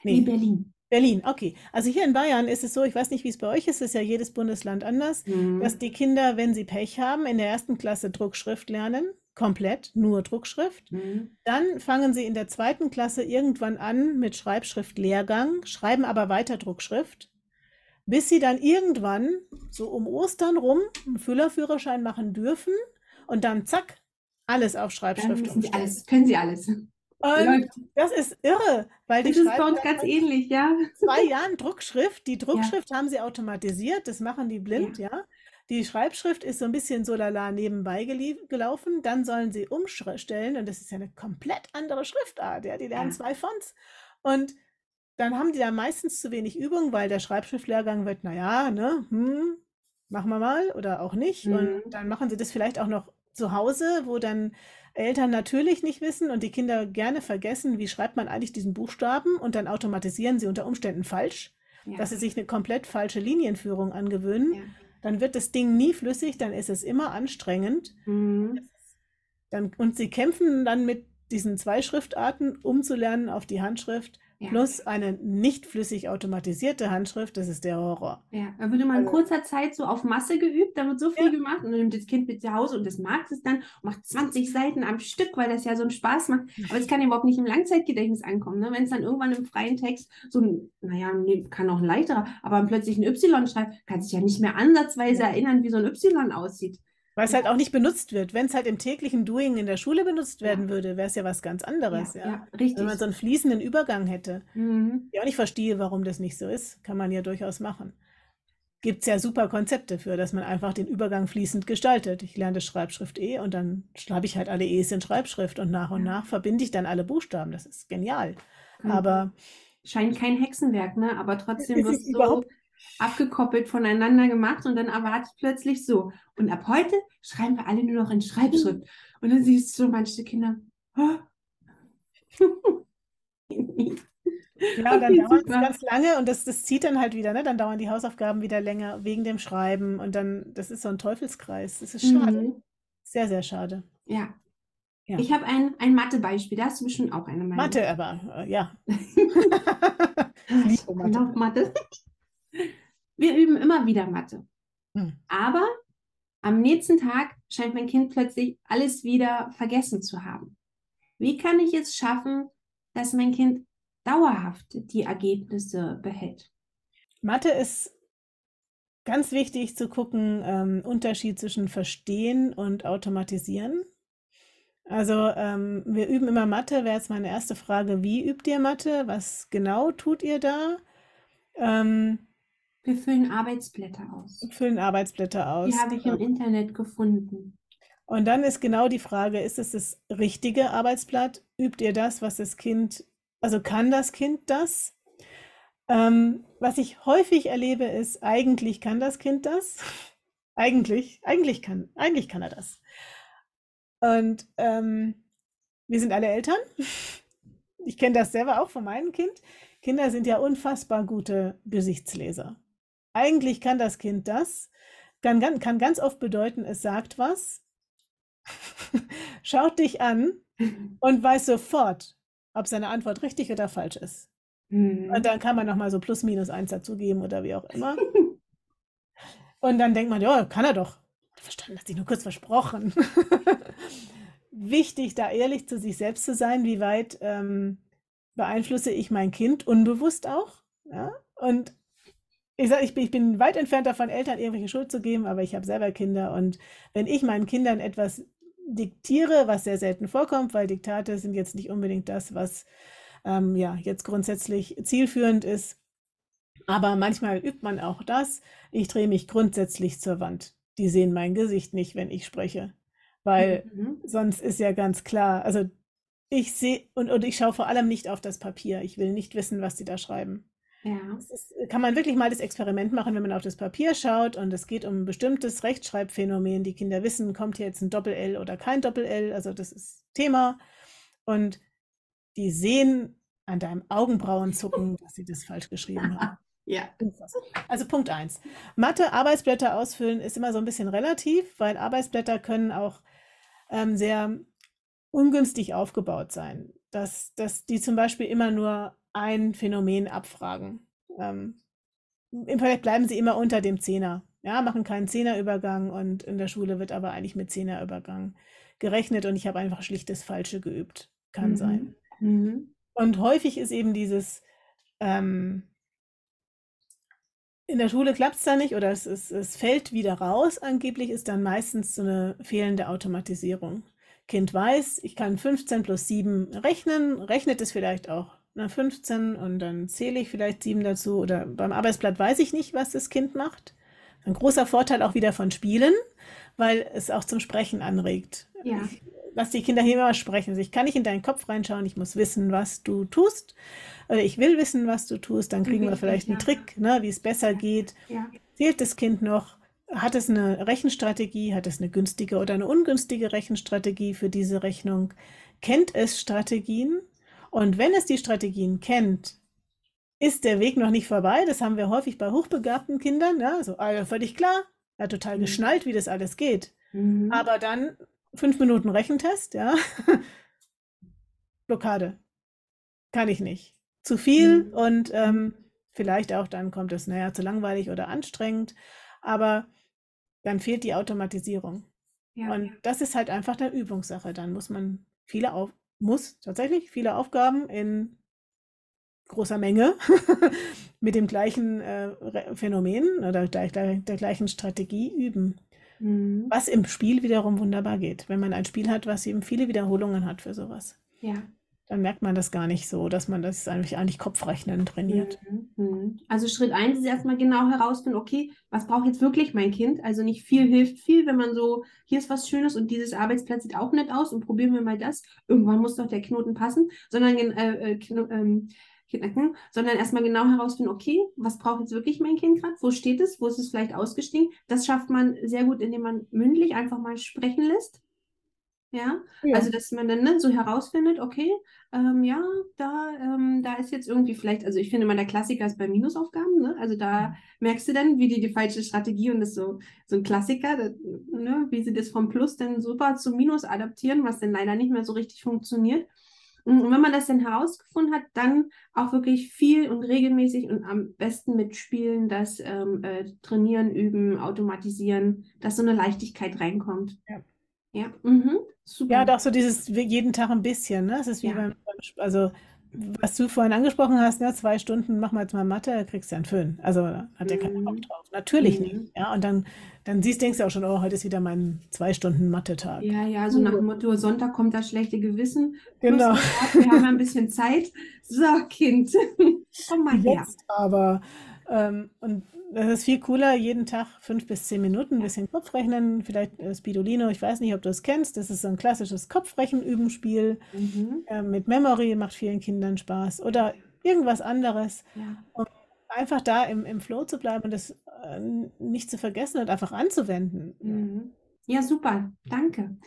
Speaker 1: Nee, Berlin.
Speaker 3: Berlin, okay. Also hier in Bayern ist es so, ich weiß nicht, wie es bei euch ist, ist ja jedes Bundesland anders,
Speaker 1: Hm.
Speaker 3: dass die Kinder, wenn sie Pech haben, in der ersten Klasse Druckschrift lernen, komplett, nur Druckschrift.
Speaker 1: Hm.
Speaker 3: Dann fangen sie in der zweiten Klasse irgendwann an mit Schreibschriftlehrgang, schreiben aber weiter Druckschrift, bis sie dann irgendwann, so um Ostern rum, einen Füllerführerschein machen dürfen und dann zack, alles auf
Speaker 1: Dann
Speaker 3: Schreibschrift
Speaker 1: wissen sie alles, können sie alles.
Speaker 3: Und das ist irre, weil die
Speaker 1: Das ist bei uns ganz ähnlich, ja.
Speaker 3: zwei Jahren Druckschrift. Die Druckschrift haben sie automatisiert, das machen die blind, ja. Die Schreibschrift ist so ein bisschen so lala nebenbei gelaufen. Dann sollen sie umstellen und das ist ja eine komplett andere Schriftart. Ja, die lernen
Speaker 1: Ja.
Speaker 3: zwei Fonts. Und dann haben die da meistens zu wenig Übung, weil der Schreibschriftlehrgang wird, naja, ne, hm, machen wir mal oder auch nicht.
Speaker 1: Mhm.
Speaker 3: Und dann machen sie das vielleicht auch noch zu Hause, wo dann Eltern natürlich nicht wissen und die Kinder gerne vergessen, wie schreibt man eigentlich diesen Buchstaben und dann automatisieren sie unter Umständen falsch,
Speaker 1: Ja.
Speaker 3: dass sie sich eine komplett falsche Linienführung angewöhnen.
Speaker 1: Ja.
Speaker 3: Dann wird das Ding nie flüssig, dann ist es immer anstrengend.
Speaker 1: Mhm.
Speaker 3: Dann, und sie kämpfen dann mit diesen zwei Schriftarten umzulernen auf die Handschrift
Speaker 1: Ja.
Speaker 3: plus eine nicht flüssig automatisierte Handschrift. Das ist der Horror.
Speaker 1: Ja, da wird immer in
Speaker 3: Also-
Speaker 1: kurzer Zeit so auf Masse geübt, da wird so viel
Speaker 3: Ja.
Speaker 1: gemacht und dann nimmt das Kind mit zu Hause und das mag es dann, macht 20 Seiten am Stück, weil das ja so einen Spaß macht. Aber es kann überhaupt nicht im Langzeitgedächtnis ankommen. Ne? Wenn es dann irgendwann im freien Text so ein, naja, nee, kann auch ein leiterer, aber plötzlich ein Y schreibt, kann sich ja nicht mehr ansatzweise
Speaker 3: Ja.
Speaker 1: erinnern, wie so ein Y aussieht.
Speaker 3: Weil es halt auch nicht benutzt wird. Wenn es halt im täglichen Doing in der Schule benutzt
Speaker 1: Ja.
Speaker 3: werden würde, wäre es ja was ganz anderes.
Speaker 1: ja,
Speaker 3: Ja.
Speaker 1: ja, richtig.
Speaker 3: Wenn man so einen fließenden Übergang hätte.
Speaker 1: Mhm.
Speaker 3: Ich auch nicht verstehe, warum das nicht so ist, kann man ja durchaus machen. Gibt es ja super Konzepte für, dass man einfach den Übergang fließend gestaltet. Ich lerne Schreibschrift E und dann schreibe ich halt alle E's in Schreibschrift und nach und
Speaker 1: Ja.
Speaker 3: nach verbinde ich dann alle Buchstaben. Das ist genial.
Speaker 1: Mhm.
Speaker 3: Aber
Speaker 1: Scheint kein Hexenwerk, ne? Aber trotzdem
Speaker 3: es
Speaker 1: so
Speaker 3: überhaupt-
Speaker 1: abgekoppelt voneinander gemacht und dann erwartet plötzlich so. Und ab heute schreiben wir alle nur noch in Schreibschrift. Und dann siehst du so manche Kinder. "Hä?"
Speaker 3: Ja, dann dauert es ganz lange und das, das zieht dann halt wieder, ne? Dann dauern die Hausaufgaben wieder länger wegen dem Schreiben und dann, das ist so ein Teufelskreis. Das ist schade.
Speaker 1: Mhm.
Speaker 3: Sehr, sehr schade.
Speaker 1: Ja.
Speaker 3: Ja.
Speaker 1: Ich habe ein, ein Mathe-Beispiel, da hast du bestimmt auch eine Meinung.
Speaker 3: Mathe aber, äh, ja. Ich liebe Mathe.
Speaker 1: Mathe. Wir üben immer wieder Mathe.
Speaker 3: Hm.
Speaker 1: Aber am nächsten Tag scheint mein Kind plötzlich alles wieder vergessen zu haben. Wie kann ich es schaffen, dass mein Kind dauerhaft die Ergebnisse behält?
Speaker 3: Mathe ist ganz wichtig zu gucken, ähm, Unterschied zwischen Verstehen und Automatisieren. Also ähm, wir üben immer Mathe, wäre jetzt meine erste Frage, wie übt ihr Mathe? Was genau tut ihr da? Ähm,
Speaker 1: Wir füllen Arbeitsblätter aus.
Speaker 3: füllen Arbeitsblätter aus.
Speaker 1: Die habe ich im Internet gefunden.
Speaker 3: Und dann ist genau die Frage, ist es das richtige Arbeitsblatt? Übt ihr das, was das Kind, also kann das Kind das? Ähm, was ich häufig erlebe, ist, eigentlich kann das Kind das. Eigentlich, eigentlich kann, eigentlich kann er das. Und ähm, wir sind alle Eltern. Ich kenne das selber auch von meinem Kind. Kinder sind ja unfassbar gute Gesichtsleser. Eigentlich kann das Kind das. Kann, gan- kann ganz oft bedeuten, es sagt was, schaut dich an und weiß sofort, ob seine Antwort richtig oder falsch ist.
Speaker 1: Mhm.
Speaker 3: Und dann kann man nochmal so plus minus eins dazugeben oder wie auch immer. Und dann denkt man, ja, kann er doch. Verstanden, hat sich nur kurz versprochen. Wichtig, da ehrlich zu sich selbst zu sein, wie weit ähm, beeinflusse ich mein Kind unbewusst auch. Ja? Und ich sage, ich bin, ich bin weit entfernt davon, Eltern irgendwelche Schuld zu geben, aber ich habe selber Kinder und wenn ich meinen Kindern etwas diktiere, was sehr selten vorkommt, weil Diktate sind jetzt nicht unbedingt das, was ähm, ja jetzt grundsätzlich zielführend ist, aber manchmal übt man auch das. Ich drehe mich grundsätzlich zur Wand. Die sehen mein Gesicht nicht, wenn ich spreche, weil
Speaker 1: Mhm.
Speaker 3: sonst ist ja ganz klar, also ich sehe und, und ich schaue vor allem nicht auf das Papier. Ich will nicht wissen, was die da schreiben.
Speaker 1: Ja.
Speaker 3: Ist, kann man wirklich mal das Experiment machen, wenn man auf das Papier schaut und es geht um ein bestimmtes Rechtschreibphänomen. Die Kinder wissen, kommt hier jetzt ein Doppel-L oder kein Doppel-L, also das ist Thema. Und die sehen an deinem Augenbrauenzucken, dass sie das falsch geschrieben haben.
Speaker 1: Ja.
Speaker 3: Also Punkt eins. Mathe, Arbeitsblätter ausfüllen ist immer so ein bisschen relativ, weil Arbeitsblätter können auch ähm, sehr ungünstig aufgebaut sein. Dass, dass die zum Beispiel immer nur ein Phänomen abfragen. Ähm, Im Endeffekt bleiben sie immer unter dem Zehner. Ja, machen keinen Zehnerübergang und in der Schule wird aber eigentlich mit Zehnerübergang gerechnet und ich habe einfach schlichtes Falsche geübt. Kann sein.
Speaker 1: Mhm.
Speaker 3: Und häufig ist eben dieses, ähm, in der Schule klappt es dann nicht oder es, es, es fällt wieder raus. Angeblich ist dann meistens so eine fehlende Automatisierung. Kind weiß, ich kann 15 plus 7 rechnen, rechnet es vielleicht auch na, 15 und dann zähle ich vielleicht 7 dazu. Oder beim Arbeitsblatt weiß ich nicht, was das Kind macht. Ein großer Vorteil auch wieder von Spielen, weil es auch zum Sprechen anregt.
Speaker 1: Ja.
Speaker 3: Ich lass die Kinder hier mal sprechen. Also ich kann nicht in deinen Kopf reinschauen, ich muss wissen, was du tust. Oder ich will wissen, was du tust, dann kriegen wir vielleicht einen Trick, ne, wie es besser geht.
Speaker 1: Ja.
Speaker 3: Fehlt das Kind noch? Hat es eine Rechenstrategie? Hat es eine günstige oder eine ungünstige Rechenstrategie für diese Rechnung? Kennt es Strategien? Und wenn es die Strategien kennt, ist der Weg noch nicht vorbei. Das haben wir häufig bei hochbegabten Kindern. Ja, so also völlig klar. Er hat total
Speaker 1: Mhm.
Speaker 3: geschnallt, wie das alles geht.
Speaker 1: Mhm.
Speaker 3: Aber dann fünf Minuten Rechentest, ja. Blockade. Kann ich nicht. Zu viel
Speaker 1: Mhm.
Speaker 3: und ähm, vielleicht auch dann kommt es, naja, zu langweilig oder anstrengend. Aber dann fehlt die Automatisierung.
Speaker 1: ja.
Speaker 3: Und das ist halt einfach eine Übungssache. Dann muss man viele auf, muss tatsächlich viele Aufgaben in großer Menge mit dem gleichen äh, Phänomen oder der, der, der gleichen Strategie üben.
Speaker 1: Mhm.
Speaker 3: Was im Spiel wiederum wunderbar geht. Wenn man ein Spiel hat, was eben viele Wiederholungen hat für sowas,
Speaker 1: ja.
Speaker 3: Dann merkt man das gar nicht so, dass man das eigentlich, eigentlich Kopfrechnen trainiert.
Speaker 1: Mhm. Mhm. Also Schritt eins ist erstmal genau herausfinden, okay, was braucht jetzt wirklich mein Kind? Also nicht viel hilft viel, wenn man so, hier ist was Schönes und dieses Arbeitsplatz sieht auch nett aus und probieren wir mal das. Irgendwann muss doch der Knoten passen, sondern äh, äh, ähm, sondern erstmal genau herausfinden, okay, was braucht jetzt wirklich mein Kind gerade? Wo steht es? Wo ist es vielleicht ausgestiegen? Das schafft man sehr gut, indem man mündlich einfach mal sprechen lässt. Ja, also dass man dann ne, so herausfindet, okay, ähm, ja, da, ähm, da ist jetzt irgendwie vielleicht, also ich finde mal, der Klassiker ist bei Minusaufgaben, ne? Also da merkst du dann, wie die die falsche Strategie und das ist so, so ein Klassiker, das, ne, wie sie das vom Plus dann super zum Minus adaptieren, was dann leider nicht mehr so richtig funktioniert. Und wenn man das dann herausgefunden hat, dann auch wirklich viel und regelmäßig und am besten mitspielen, das ähm, äh, Trainieren, Üben, Automatisieren, dass so eine Leichtigkeit reinkommt.
Speaker 3: Ja.
Speaker 1: Ja, mhm. Super.
Speaker 3: Ja, doch so dieses jeden Tag ein bisschen, ne? Es ist wie
Speaker 1: Ja.
Speaker 3: beim, also was du vorhin angesprochen hast, ne? Zwei Stunden, mach mal jetzt mal Mathe, da kriegst du einen Föhn. Also da hat der keinen Bock
Speaker 1: Mhm.
Speaker 3: drauf. Natürlich
Speaker 1: Mhm.
Speaker 3: nicht. Ja, und dann, dann siehst, denkst du auch schon, oh, heute ist wieder mein zwei Stunden Mathe-Tag.
Speaker 1: Ja, ja, so nach dem Motto, Sonntag kommt das schlechte Gewissen.
Speaker 3: Genau.
Speaker 1: wir haben ja ein bisschen Zeit. So, Kind, komm mal her.
Speaker 3: Jetzt aber. Ähm, und das ist viel cooler, jeden Tag fünf bis zehn Minuten ein bisschen Kopfrechnen, vielleicht äh, Spidolino, ich weiß nicht, ob du es kennst. Das ist so ein klassisches Kopfrechenübenspiel
Speaker 1: Mhm.
Speaker 3: äh, mit Memory, macht vielen Kindern Spaß. Oder irgendwas anderes.
Speaker 1: Ja.
Speaker 3: Einfach da im, im Flow zu bleiben und das äh, nicht zu vergessen und einfach anzuwenden.
Speaker 1: Mhm. Ja, super, danke.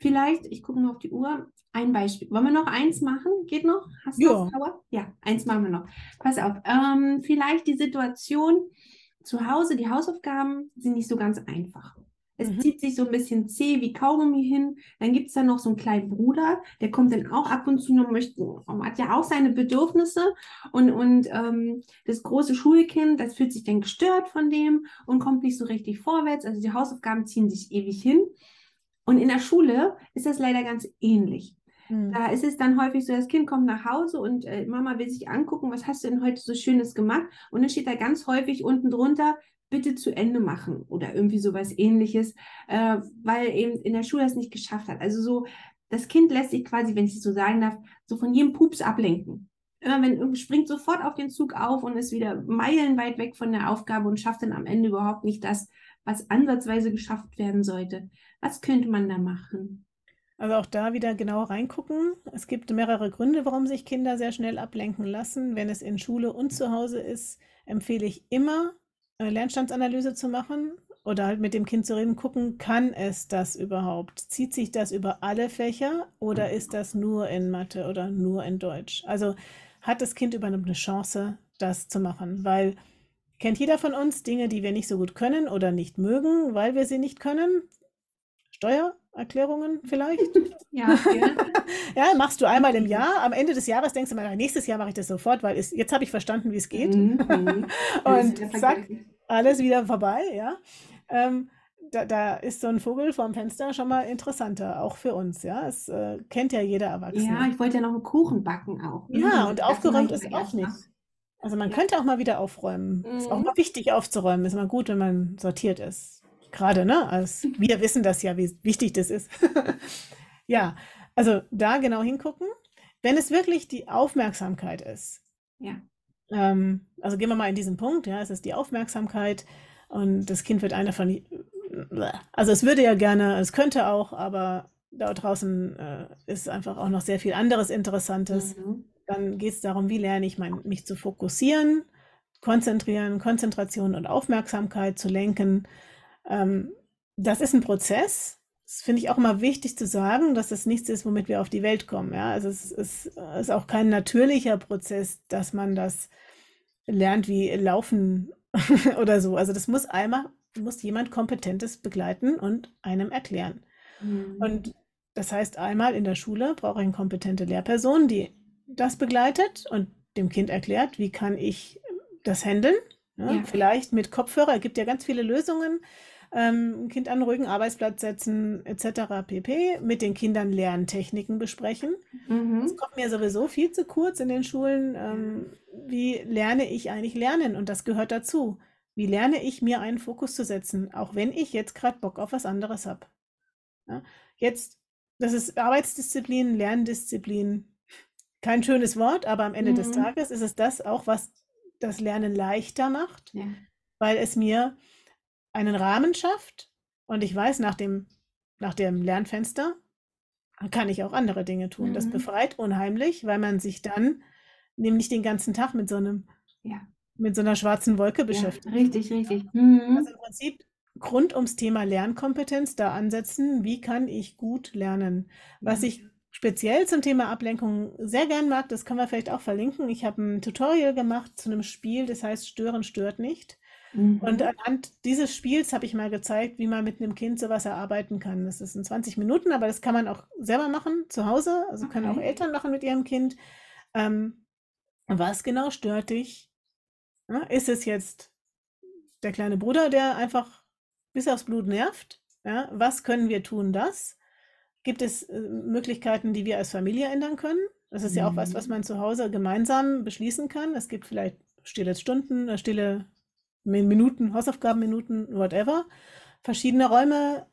Speaker 1: Vielleicht, ich gucke mal auf die Uhr, ein Beispiel. Wollen wir noch eins machen? Geht noch? Hast du
Speaker 3: Ja.
Speaker 1: Power? Ja, eins machen wir noch. Pass auf, ähm, vielleicht die Situation zu Hause, die Hausaufgaben sind nicht so ganz einfach. Es
Speaker 3: Mhm.
Speaker 1: zieht sich so ein bisschen zäh wie Kaugummi hin. Dann gibt es da noch so einen kleinen Bruder, der kommt dann auch ab und zu und möchte, hat ja auch seine Bedürfnisse. Und, und ähm, das große Schulkind, das fühlt sich dann gestört von dem und kommt nicht so richtig vorwärts. Also die Hausaufgaben ziehen sich ewig hin. Und in der Schule ist das leider ganz ähnlich.
Speaker 3: Hm.
Speaker 1: Da ist es dann häufig so, das Kind kommt nach Hause und äh, Mama will sich angucken, was hast du denn heute so Schönes gemacht? Und dann steht da ganz häufig unten drunter, bitte zu Ende machen oder irgendwie sowas ähnliches, äh, weil eben in der Schule es nicht geschafft hat. Also so, das Kind lässt sich quasi, wenn ich es so sagen darf, so von jedem Pups ablenken. Immer wenn springt sofort auf den Zug auf und ist wieder meilenweit weg von der Aufgabe und schafft dann am Ende überhaupt nicht das, was ansatzweise geschafft werden sollte. Was könnte man da machen?
Speaker 3: Also auch da wieder genau reingucken. Es gibt mehrere Gründe, warum sich Kinder sehr schnell ablenken lassen. Wenn es in Schule und zu Hause ist, empfehle ich immer, eine Lernstandsanalyse zu machen oder halt mit dem Kind zu reden, gucken, kann es das überhaupt? Zieht sich das über alle Fächer oder ist das nur in Mathe oder nur in Deutsch? Also hat das Kind überhaupt eine Chance, das zu machen? Weil kennt jeder von uns Dinge, die wir nicht so gut können oder nicht mögen, weil wir sie nicht können? Steuererklärungen vielleicht?
Speaker 1: Ja, ja.
Speaker 3: Ja, machst du einmal im Jahr. Am Ende des Jahres denkst du mal, nächstes Jahr mache ich das sofort, weil es, jetzt habe ich verstanden, wie es geht.
Speaker 1: Mhm, mhm.
Speaker 3: Und
Speaker 1: ja
Speaker 3: zack, alles wieder vorbei, ja. Ähm, da, da ist so ein Vogel vorm Fenster schon mal interessanter, auch für uns, ja. Es äh, kennt ja jeder
Speaker 1: Ja,
Speaker 3: Erwachsene.
Speaker 1: ich wollte ja noch einen Kuchen backen auch.
Speaker 3: Ja,
Speaker 1: Mhm,
Speaker 3: und
Speaker 1: das
Speaker 3: aufgeräumt ist auch nicht.
Speaker 1: noch.
Speaker 3: Also man könnte auch mal wieder aufräumen. Ist auch
Speaker 1: Mhm.
Speaker 3: mal wichtig aufzuräumen. Ist mal gut, wenn man sortiert ist. Gerade, ne? Als wir wissen das ja, wie wichtig das ist. Ja, also da genau hingucken. Wenn es wirklich die Aufmerksamkeit ist,
Speaker 1: Ja.
Speaker 3: ähm, also gehen wir mal in diesen Punkt, ja, es ist die Aufmerksamkeit und das Kind wird einer von, also es würde ja gerne, es könnte auch, aber da draußen äh, ist einfach auch noch sehr viel anderes Interessantes.
Speaker 1: Mhm.
Speaker 3: Dann geht es darum, wie lerne ich mein, mich zu fokussieren, konzentrieren, Konzentration und Aufmerksamkeit zu lenken. Ähm, das ist ein Prozess. Das finde ich auch immer wichtig zu sagen, dass das nichts ist, womit wir auf die Welt kommen. Ja? Also es ist, es ist auch kein natürlicher Prozess, dass man das lernt wie Laufen oder so. Also das muss einmal, muss jemand Kompetentes begleiten und einem erklären.
Speaker 1: Mhm.
Speaker 3: Und das heißt, einmal in der Schule brauche ich eine kompetente Lehrperson, die das begleitet und dem Kind erklärt, wie kann ich das handeln. Ja,
Speaker 1: Ja.
Speaker 3: Vielleicht mit Kopfhörer, es gibt ja ganz viele Lösungen. Ähm, ein Kind an einen ruhigen Arbeitsplatz setzen, etc. pp. Mit den Kindern Lerntechniken besprechen.
Speaker 1: Mhm.
Speaker 3: Es kommt mir sowieso viel zu kurz in den Schulen. Ähm, wie lerne ich eigentlich lernen? Und das gehört dazu. Wie lerne ich mir einen Fokus zu setzen, auch wenn ich jetzt gerade Bock auf was anderes habe? Ja, jetzt, das ist Arbeitsdisziplin, Lerndisziplin. Kein schönes Wort, aber am Ende des
Speaker 1: Mhm.
Speaker 3: Tages ist es das auch, was das Lernen leichter macht,
Speaker 1: Ja.
Speaker 3: weil es mir einen Rahmen schafft und ich weiß, nach dem, nach dem Lernfenster kann ich auch andere Dinge tun. Das
Speaker 1: Mhm.
Speaker 3: befreit unheimlich, weil man sich dann nämlich den ganzen Tag mit so einem,
Speaker 1: Ja.
Speaker 3: mit so einer schwarzen Wolke
Speaker 1: Ja,
Speaker 3: beschäftigt.
Speaker 1: richtig, richtig. Mhm.
Speaker 3: Also im Prinzip rund ums Thema Lernkompetenz da ansetzen, wie kann ich gut lernen? Was
Speaker 1: Ja.
Speaker 3: ich speziell zum Thema Ablenkung sehr gern mag, das können wir vielleicht auch verlinken. Ich habe ein Tutorial gemacht zu einem Spiel, das heißt Stören stört nicht. Und
Speaker 1: Mhm.
Speaker 3: anhand dieses Spiels habe ich mal gezeigt, wie man mit einem Kind sowas erarbeiten kann. Das ist in 20 Minuten, aber das kann man auch selber machen zu Hause. Also können auch
Speaker 1: Okay.
Speaker 3: Eltern machen mit ihrem Kind. Ähm, was genau stört dich? Ja, ist es jetzt der kleine Bruder, der einfach bis aufs Blut nervt? Ja, was können wir tun, das? Gibt es äh, Möglichkeiten, die wir als Familie ändern können? Das ist ja auch was, was
Speaker 1: Mhm.
Speaker 3: man zu Hause gemeinsam beschließen kann. Es gibt vielleicht stille Stunden, äh, stille Min- Minuten, Hausaufgabenminuten, whatever. Verschiedene Räume,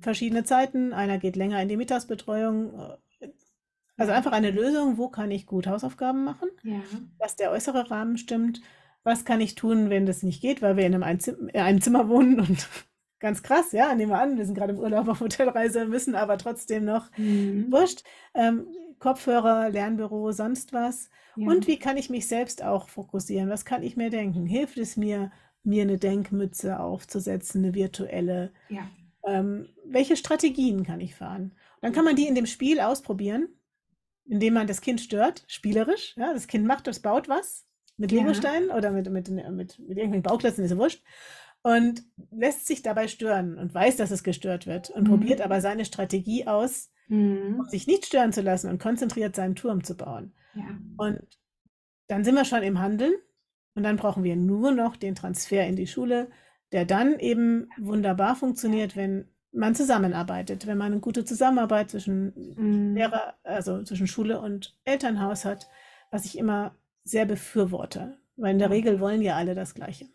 Speaker 3: verschiedene Zeiten. Einer geht länger in die Mittagsbetreuung. äh, Also einfach eine Lösung, wo kann ich gut Hausaufgaben machen?
Speaker 1: Ja.
Speaker 3: dass der äußere Rahmen stimmt. Was kann ich tun, wenn das nicht geht, weil wir in einem, Einzim in einem Zimmer wohnen und ganz krass, ja, nehmen wir an, wir sind gerade im Urlaub auf Hotelreise, müssen aber trotzdem noch,
Speaker 1: Mhm.
Speaker 3: wurscht, ähm, Kopfhörer, Lernbüro, sonst was.
Speaker 1: Ja.
Speaker 3: Und wie kann ich mich selbst auch fokussieren? Was kann ich mir denken? Hilft es mir, mir eine Denkmütze aufzusetzen, eine virtuelle?
Speaker 1: Ja.
Speaker 3: Ähm, welche Strategien kann ich fahren? Dann kann man die in dem Spiel ausprobieren, indem man das Kind stört, spielerisch. Ja, das Kind macht das, baut was mit
Speaker 1: Ja.
Speaker 3: Legosteinen oder mit, mit, mit, mit irgendwelchen Bauklötzen, ist ja wurscht. Und lässt sich dabei stören und weiß, dass es gestört wird und
Speaker 1: Mhm.
Speaker 3: probiert aber seine Strategie aus,
Speaker 1: Mhm.
Speaker 3: sich nicht stören zu lassen und konzentriert seinen Turm zu bauen.
Speaker 1: Ja.
Speaker 3: Und dann sind wir schon im Handeln und dann brauchen wir nur noch den Transfer in die Schule, der dann eben wunderbar funktioniert, wenn man zusammenarbeitet, wenn man eine gute Zusammenarbeit zwischen
Speaker 1: Mhm.
Speaker 3: Lehrer, also zwischen Schule und Elternhaus hat, was ich immer sehr befürworte, weil in der. Regel wollen ja alle das Gleiche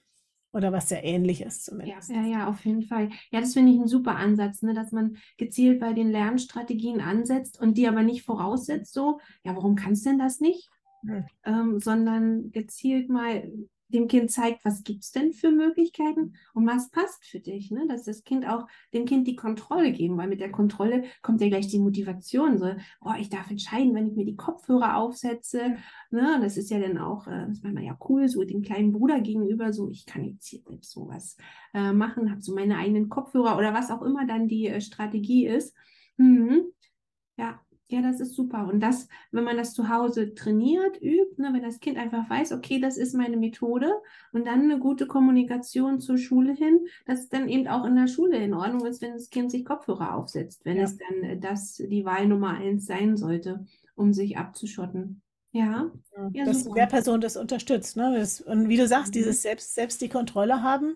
Speaker 3: oder was sehr Ähnliches
Speaker 1: Ja,
Speaker 3: zumindest.
Speaker 1: ja, ja, auf jeden Fall. Ja, das finde ich ein super Ansatz, ne, dass man gezielt bei den Lernstrategien ansetzt und die aber nicht voraussetzt, so, ja, warum kannst denn das nicht?
Speaker 3: Hm.
Speaker 1: Ähm, sondern gezielt mal dem Kind zeigt, was gibt es denn für Möglichkeiten und was passt für dich, ne? Dass das Kind auch dem Kind die Kontrolle geben, weil mit der Kontrolle kommt ja gleich die Motivation, so, oh, ich darf entscheiden, wenn ich mir die Kopfhörer aufsetze, ne? Das ist ja dann auch, äh, das war man ja cool, so dem kleinen Bruder gegenüber, so, ich kann jetzt hier selbst sowas äh, machen, habe so meine eigenen Kopfhörer oder was auch immer dann die äh, Strategie ist. Mhm. Ja, ja, das ist super. Und das, wenn man das zu Hause trainiert, übt, ne, wenn das Kind einfach weiß, okay, das ist meine Methode und dann eine gute Kommunikation zur Schule hin, dass dann eben auch in der Schule in Ordnung ist, wenn das Kind sich Kopfhörer aufsetzt, wenn
Speaker 3: Ja.
Speaker 1: es dann äh, das die Wahl Nummer eins sein sollte, um sich abzuschotten. Ja,
Speaker 3: Ja,
Speaker 1: Ja,
Speaker 3: dass die
Speaker 1: super.
Speaker 3: Lehrperson das unterstützt. Ne? Das, und wie du sagst,
Speaker 1: Mhm.
Speaker 3: dieses selbst, selbst die Kontrolle haben,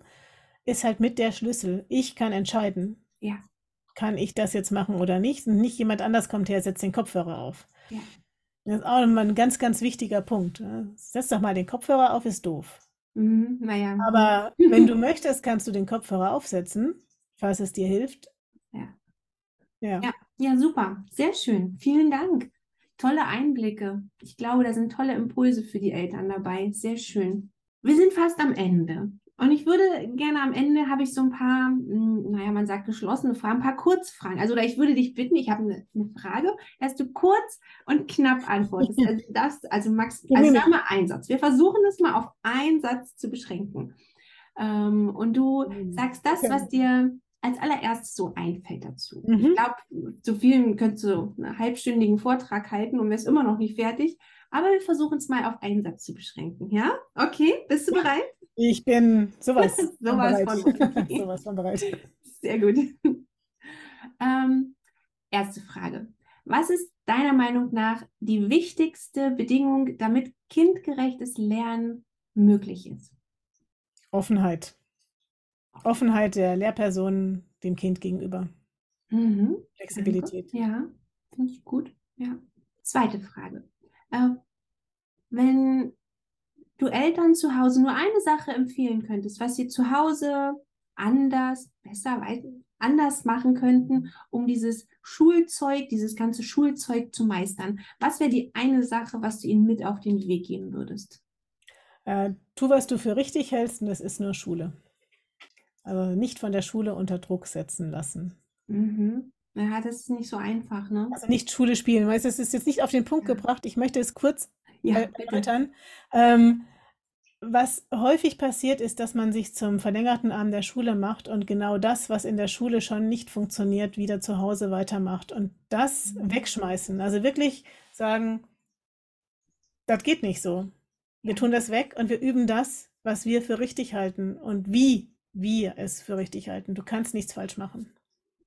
Speaker 3: ist halt mit der Schlüssel. Ich kann entscheiden,
Speaker 1: ja,
Speaker 3: kann ich das jetzt machen oder nicht. Und nicht jemand anders kommt her, setzt den Kopfhörer auf.
Speaker 1: Ja.
Speaker 3: Das ist auch nochmal ein ganz, ganz wichtiger Punkt. ne? Setz doch mal den Kopfhörer auf, ist doof.
Speaker 1: mhm. naja.
Speaker 3: Aber wenn du möchtest, kannst du den Kopfhörer aufsetzen, falls es dir hilft.
Speaker 1: Ja.
Speaker 3: Ja.
Speaker 1: Ja, ja, super. Sehr schön. Vielen Dank. Tolle Einblicke. Ich glaube, da sind tolle Impulse für die Eltern dabei. Sehr schön. Wir sind fast am Ende. Und ich würde gerne am Ende habe ich so ein paar, hm, naja, man sagt geschlossene Fragen, ein paar Kurzfragen. Also, ich würde dich bitten, ich habe eine, eine Frage, dass du kurz und knapp antwortest. Also, das, also Max, also sag mal einen Satz. Wir versuchen es mal auf einen Satz zu beschränken. Ähm, und du
Speaker 3: Mhm.
Speaker 1: sagst das, was dir als allererstes so einfällt dazu.
Speaker 3: Mhm.
Speaker 1: Ich glaube, zu vielen könntest du einen halbstündigen Vortrag halten und wärst immer noch nicht fertig. Aber wir versuchen es mal auf einen Satz zu beschränken. Ja? Okay, bist du bereit?
Speaker 3: Ich bin sowas von
Speaker 1: Sowas
Speaker 3: bereit.
Speaker 1: von okay.
Speaker 3: sowas von bereit.
Speaker 1: Sehr gut. Ähm, erste Frage. Was ist deiner Meinung nach die wichtigste Bedingung, damit kindgerechtes Lernen möglich ist?
Speaker 3: Offenheit. Offenheit der Lehrpersonen dem Kind gegenüber.
Speaker 1: Mhm.
Speaker 3: Flexibilität.
Speaker 1: Danke. Ja, finde ich gut. Ja. Zweite Frage. Äh, wenn du Eltern zu Hause nur eine Sache empfehlen könntest, was sie zu Hause anders, besser, anders machen könnten, um dieses Schulzeug, dieses ganze Schulzeug zu meistern, was wäre die eine Sache, was du ihnen mit auf den Weg geben würdest?
Speaker 3: Äh, tu, was du für richtig hältst, und das ist nur Schule. Also nicht von der Schule unter Druck setzen lassen.
Speaker 1: Mhm. Ja, das ist nicht so einfach, ne?
Speaker 3: Also nicht Schule spielen. Weißt du, es ist jetzt nicht auf den Punkt
Speaker 1: Ja.
Speaker 3: gebracht. Ich möchte es kurz
Speaker 1: Ja,
Speaker 3: äh, erläutern. Ähm, was häufig passiert, ist, dass man sich zum verlängerten Arm der Schule macht und genau das, was in der Schule schon nicht funktioniert, wieder zu Hause weitermacht und das
Speaker 1: Mhm.
Speaker 3: wegschmeißen. Also wirklich sagen, das geht nicht so. Wir tun das weg und wir üben das, was wir für richtig halten und wie wir es für richtig halten. Du kannst nichts falsch machen.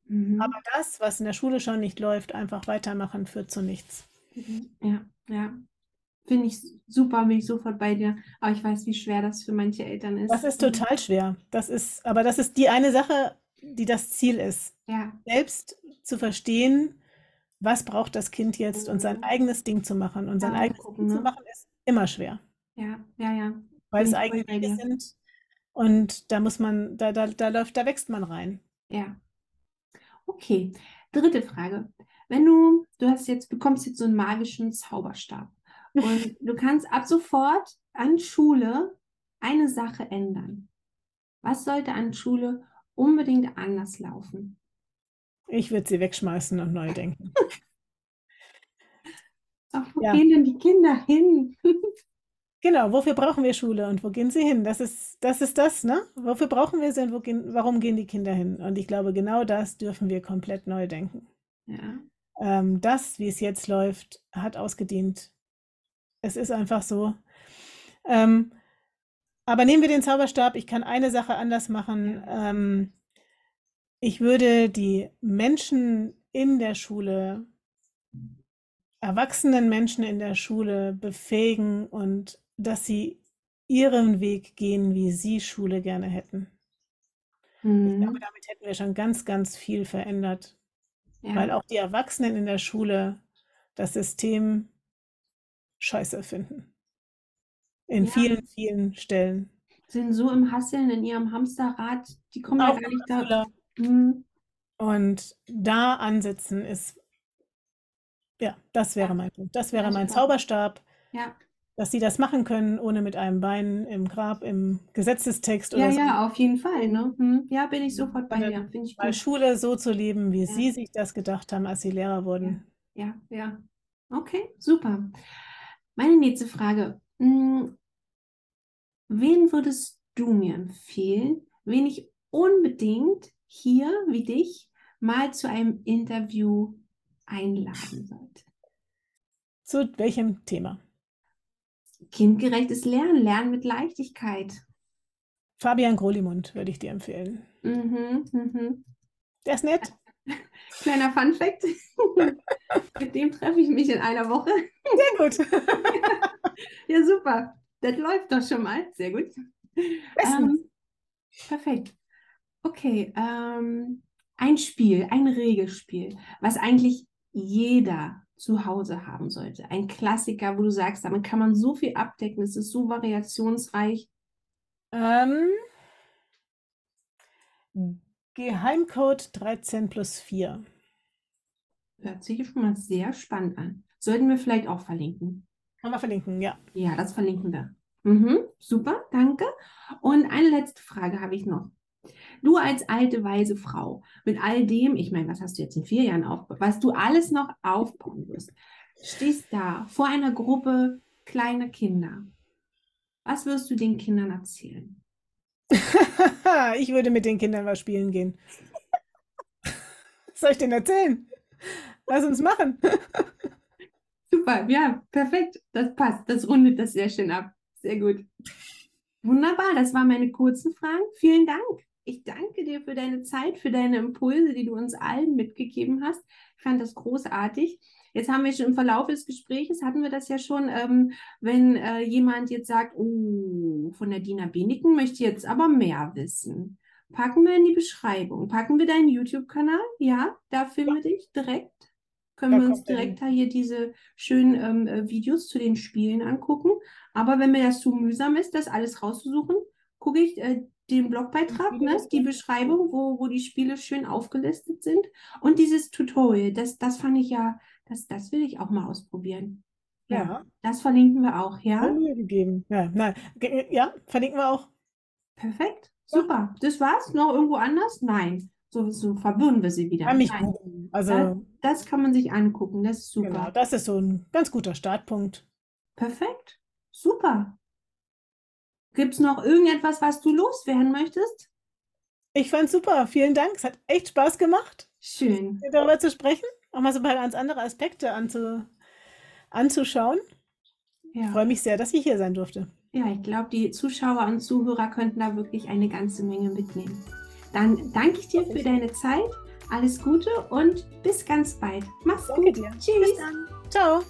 Speaker 1: Mhm.
Speaker 3: Aber das, was in der Schule schon nicht läuft, einfach weitermachen, führt zu nichts.
Speaker 1: Mhm. Ja, ja. Finde ich super, bin ich sofort bei dir. Aber ich weiß, wie schwer das für manche Eltern ist.
Speaker 3: Das ist total schwer. Das ist, aber das ist die eine Sache, die das Ziel ist.
Speaker 1: Ja,
Speaker 3: Selbst zu verstehen, was braucht das Kind jetzt und sein
Speaker 1: Mhm.
Speaker 3: eigenes Ding zu machen. Und sein
Speaker 1: Ja,
Speaker 3: eigenes
Speaker 1: gucken,
Speaker 3: Ding zu
Speaker 1: ne?
Speaker 3: machen ist immer schwer,
Speaker 1: ja, ja, ja.
Speaker 3: weil
Speaker 1: Bin
Speaker 3: es eigene Wege sind. Und da muss man, da, da, da läuft, da wächst man rein.
Speaker 1: Ja. Okay. Dritte Frage. Wenn du, du hast jetzt, bekommst jetzt so einen magischen Zauberstab und du kannst ab sofort an Schule eine Sache ändern. Was sollte an Schule unbedingt anders laufen?
Speaker 3: Ich würde sie wegschmeißen und neu denken.
Speaker 1: Ach, wo
Speaker 3: Ja.
Speaker 1: gehen denn die Kinder hin?
Speaker 3: Genau, wofür brauchen wir Schule und wo gehen sie hin? Das ist, das ist das, ne? Wofür brauchen wir sie und gehen, warum gehen die Kinder hin? Und ich glaube, genau das dürfen wir komplett neu denken.
Speaker 1: Ja.
Speaker 3: Ähm, das, wie es jetzt läuft, hat ausgedient. Es ist einfach so. Ähm, aber nehmen wir den Zauberstab. Ich kann eine Sache anders machen. Ähm, ich würde die Menschen in der Schule, erwachsenen Menschen in der Schule befähigen und dass sie ihren Weg gehen, wie sie Schule gerne hätten. Ich glaube,
Speaker 1: Mhm.
Speaker 3: damit hätten wir schon ganz, ganz viel verändert.
Speaker 1: Ja.
Speaker 3: Weil auch die Erwachsenen in der Schule das System scheiße finden. In
Speaker 1: Ja.
Speaker 3: vielen, vielen Stellen.
Speaker 1: Sind so im Hasseln in ihrem Hamsterrad, die kommen ja
Speaker 3: Auch
Speaker 1: gar nicht da. Mhm.
Speaker 3: Und da ansetzen ist, ja, das wäre
Speaker 1: Ja.
Speaker 3: mein Punkt. Das wäre
Speaker 1: Ja,
Speaker 3: mein
Speaker 1: super.
Speaker 3: Zauberstab,
Speaker 1: Ja.
Speaker 3: dass sie das machen können, ohne mit einem Bein im Grab, im Gesetzestext
Speaker 1: Ja,
Speaker 3: oder so.
Speaker 1: ja, auf jeden Fall, ne? Mhm. Ja, bin ich sofort bei dir. Finde ich gut.
Speaker 3: Schule so zu leben, wie
Speaker 1: Ja.
Speaker 3: sie sich das gedacht haben, als sie Lehrer wurden.
Speaker 1: Ja, ja. Okay, super. Meine nächste Frage. Hm, Wen würdest du mir empfehlen, wen ich unbedingt hier, wie dich, mal zu einem Interview einladen sollte?
Speaker 3: Zu welchem Thema?
Speaker 1: Kindgerechtes Lernen, Lernen mit Leichtigkeit.
Speaker 3: Fabian Grolimund würde ich dir empfehlen.
Speaker 1: Mhm, mhm.
Speaker 3: Der ist nett.
Speaker 1: Kleiner Fun Fact. Mit dem treffe ich mich in einer Woche.
Speaker 3: Sehr gut.
Speaker 1: Ja, super. Das läuft doch schon mal. Sehr gut. Ähm, perfekt. Okay, ähm, ein Spiel, ein Regelspiel, was eigentlich jeder zu Hause haben sollte. Ein Klassiker, wo du sagst, damit kann man so viel abdecken, es ist so variationsreich.
Speaker 3: Ähm, Geheimcode 13 plus 4.
Speaker 1: Hört sich schon mal sehr spannend an. Sollten wir vielleicht auch verlinken.
Speaker 3: Kann man verlinken, ja.
Speaker 1: Ja, das verlinken wir. Mhm, super, danke. Und eine letzte Frage habe ich noch. Du als alte, weise Frau, mit all dem, ich meine, was hast du jetzt in vier Jahren aufgebaut, was du alles noch aufbauen wirst, stehst da vor einer Gruppe kleiner Kinder. Was wirst du den Kindern erzählen?
Speaker 3: ich würde mit den Kindern was spielen gehen. Was soll ich denn erzählen? Lass uns machen.
Speaker 1: Super, ja, perfekt. Das passt. Das rundet das sehr schön ab. Sehr gut. Wunderbar, das waren meine kurzen Fragen. Vielen Dank. Ich danke dir für deine Zeit, für deine Impulse, die du uns allen mitgegeben hast. Ich fand das großartig. Jetzt haben wir schon im Verlauf des Gesprächs, hatten wir das ja schon, ähm, wenn äh, jemand jetzt sagt, oh, von der Dina Beniken möchte ich jetzt aber mehr wissen. Packen wir in die Beschreibung. Packen wir deinen YouTube-Kanal. Ja, da finden wir dich direkt. Können
Speaker 3: Da
Speaker 1: wir uns direkt da hier diese schönen ähm, äh, Videos zu den Spielen angucken. Aber wenn mir das zu mühsam ist, das alles rauszusuchen, gucke ich äh, den Blogbeitrag, ne, die. Beschreibung, wo, wo die Spiele schön aufgelistet sind. Und dieses Tutorial, das, das fand ich ja, das, das will ich auch mal ausprobieren.
Speaker 3: Ja.
Speaker 1: Das verlinken wir auch, ja?
Speaker 3: Mühe gegeben. Ja, nein. Ja, verlinken wir auch.
Speaker 1: Perfekt, super. Das war's? Noch irgendwo anders? Nein. So, so verwirren wir sie wieder.
Speaker 3: Kann mich. Also,
Speaker 1: Das, das kann man sich angucken, das ist super.
Speaker 3: genau, das ist so ein ganz guter Startpunkt.
Speaker 1: Perfekt, super. Gibt es noch irgendetwas, was du loswerden möchtest?
Speaker 3: Ich fand's super. Vielen Dank. Es hat echt Spaß gemacht,
Speaker 1: Schön.
Speaker 3: darüber zu sprechen, auch mal so paar ganz andere Aspekte anzu, anzuschauen. Ich
Speaker 1: Ja.
Speaker 3: freue mich sehr, dass ich hier sein durfte.
Speaker 1: Ja, ich glaube, die Zuschauer und Zuhörer könnten da wirklich eine ganze Menge mitnehmen. Dann danke ich dir für deine Zeit. Alles Gute und bis ganz bald. Mach's
Speaker 3: Danke
Speaker 1: gut.
Speaker 3: dir.
Speaker 1: Tschüss.
Speaker 3: Ciao.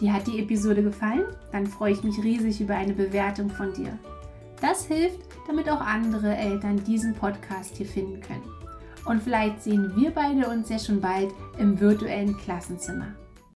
Speaker 2: Dir hat die Episode gefallen? Dann freue ich mich riesig über eine Bewertung von dir. Das hilft, damit auch andere Eltern diesen Podcast hier finden können. Und vielleicht sehen wir beide uns ja schon bald im virtuellen Klassenzimmer.